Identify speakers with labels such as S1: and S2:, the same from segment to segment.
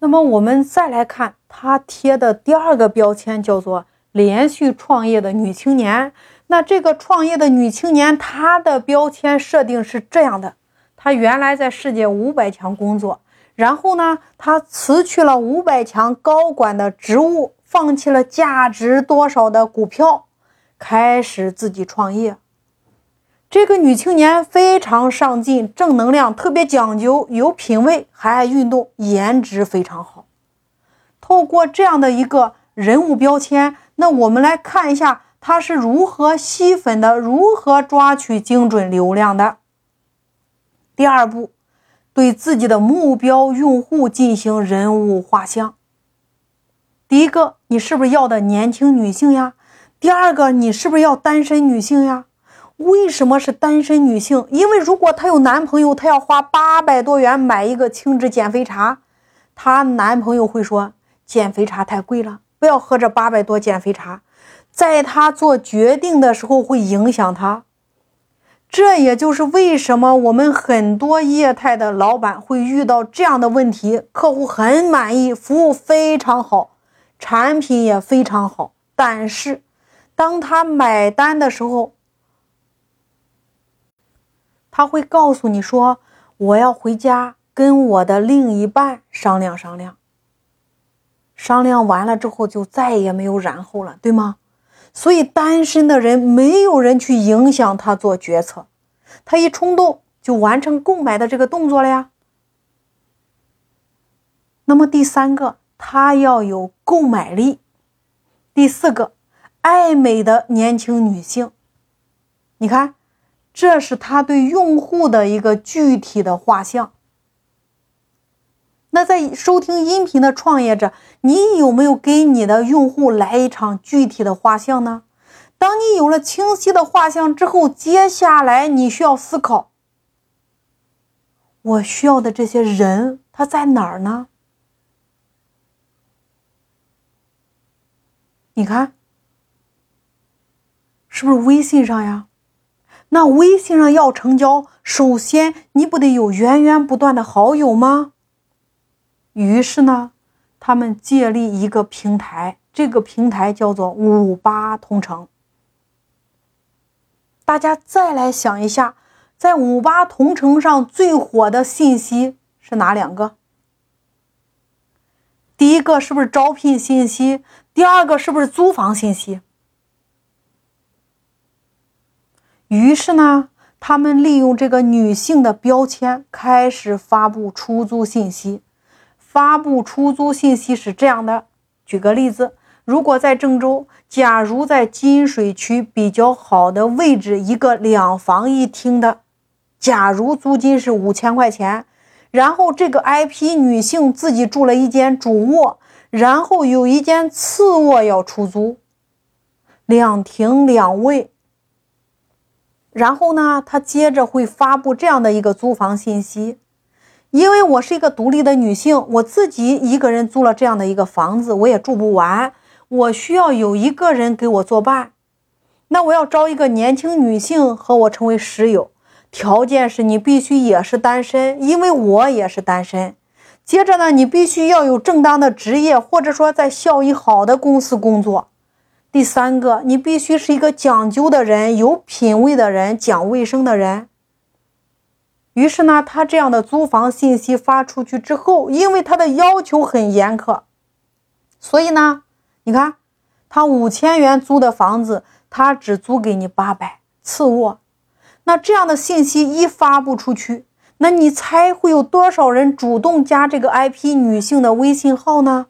S1: 那么我们再来看他贴的第二个标签，叫做连续创业的女青年。那这个创业的女青年，她的标签设定是这样的：她原来在世界五百强工作，然后呢，她辞去了五百强高管的职务，放弃了价值多少的股票，开始自己创业。这个女青年非常上进，正能量，特别讲究，有品位，还爱运动，颜值非常好。透过这样的一个人物标签，那我们来看一下她是如何吸粉的，如何抓取精准流量的。第二步，对自己的目标用户进行人物画像。第一个，你是不是要的年轻女性呀？第二个，你是不是要单身女性呀？为什么是单身女性？因为如果她有男朋友，她要花八百多元买一个轻脂减肥茶，她男朋友会说减肥茶太贵了，不要喝这八百多减肥茶，在她做决定的时候会影响她。这也就是为什么我们很多业态的老板会遇到这样的问题：客户很满意，服务非常好，产品也非常好，但是当他买单的时候。他会告诉你说：“我要回家跟我的另一半商量商量。”商量完了之后，就再也没有然后了，对吗？所以单身的人没有人去影响他做决策，他一冲动就完成购买的这个动作了呀。那么第三个，他要有购买力；第四个，爱美的年轻女性，你看。这是他对用户的一个具体的画像。那在收听音频的创业者，你有没有给你的用户来一场具体的画像呢？当你有了清晰的画像之后，接下来你需要思考：我需要的这些人他在哪儿呢？你看，是不是微信上呀？那微信上要成交，首先你不得有源源不断的好友吗？于是呢，他们建立一个平台，这个平台叫做五八同城。大家再来想一下，在五八同城上最火的信息是哪两个？第一个是不是招聘信息？第二个是不是租房信息？于是呢，他们利用这个女性的标签开始发布出租信息。发布出租信息是这样的：举个例子，如果在郑州，假如在金水区比较好的位置，一个两房一厅的，假如租金是五千块钱，然后这个 IP 女性自己住了一间主卧，然后有一间次卧要出租，两厅两卫。然后呢，他接着会发布这样的一个租房信息，因为我是一个独立的女性，我自己一个人租了这样的一个房子，我也住不完，我需要有一个人给我作伴。那我要招一个年轻女性和我成为室友，条件是你必须也是单身，因为我也是单身。接着呢，你必须要有正当的职业，或者说在效益好的公司工作。第三个，你必须是一个讲究的人，有品位的人，讲卫生的人。于是呢，他这样的租房信息发出去之后，因为他的要求很严苛，所以呢，你看，他五千元租的房子，他只租给你八百次卧。那这样的信息一发布出去，那你猜会有多少人主动加这个 IP 女性的微信号呢？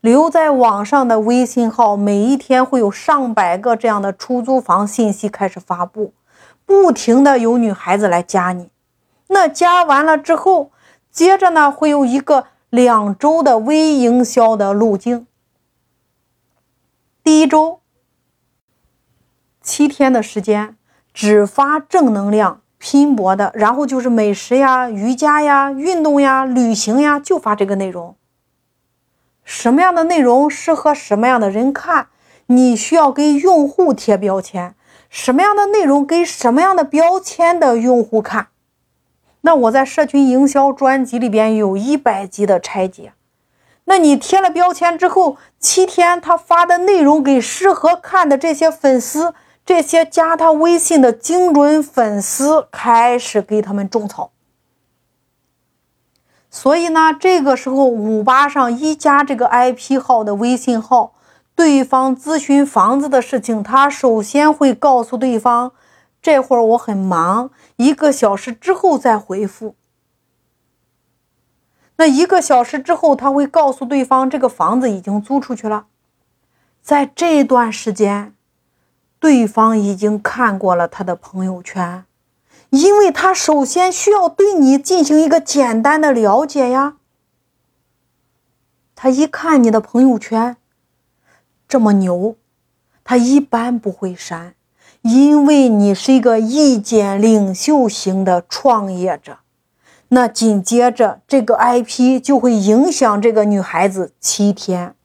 S1: 留在网上的微信号，每一天会有上百个这样的出租房信息开始发布，不停的有女孩子来加你。那加完了之后，接着呢会有一个两周的微营销的路径。第一周七天的时间，只发正能量、拼搏的，然后就是美食呀、瑜伽呀、运动呀、旅行呀，就发这个内容。什么样的内容适合什么样的人看？你需要给用户贴标签。什么样的内容给什么样的标签的用户看？那我在社群营销专辑里边有一百集的拆解。那你贴了标签之后，七天他发的内容给适合看的这些粉丝，这些加他微信的精准粉丝开始给他们种草。所以呢，这个时候五八上一加这个 IP 号的微信号，对方咨询房子的事情，他首先会告诉对方，这会儿我很忙，一个小时之后再回复。那一个小时之后，他会告诉对方这个房子已经租出去了。在这段时间，对方已经看过了他的朋友圈，因为他首先需要对你进行一个简单的了解呀。他一看你的朋友圈这么牛，他一般不会删，因为你是一个意见领袖型的创业者。那紧接着，这个 IP 就会影响这个女孩子七天。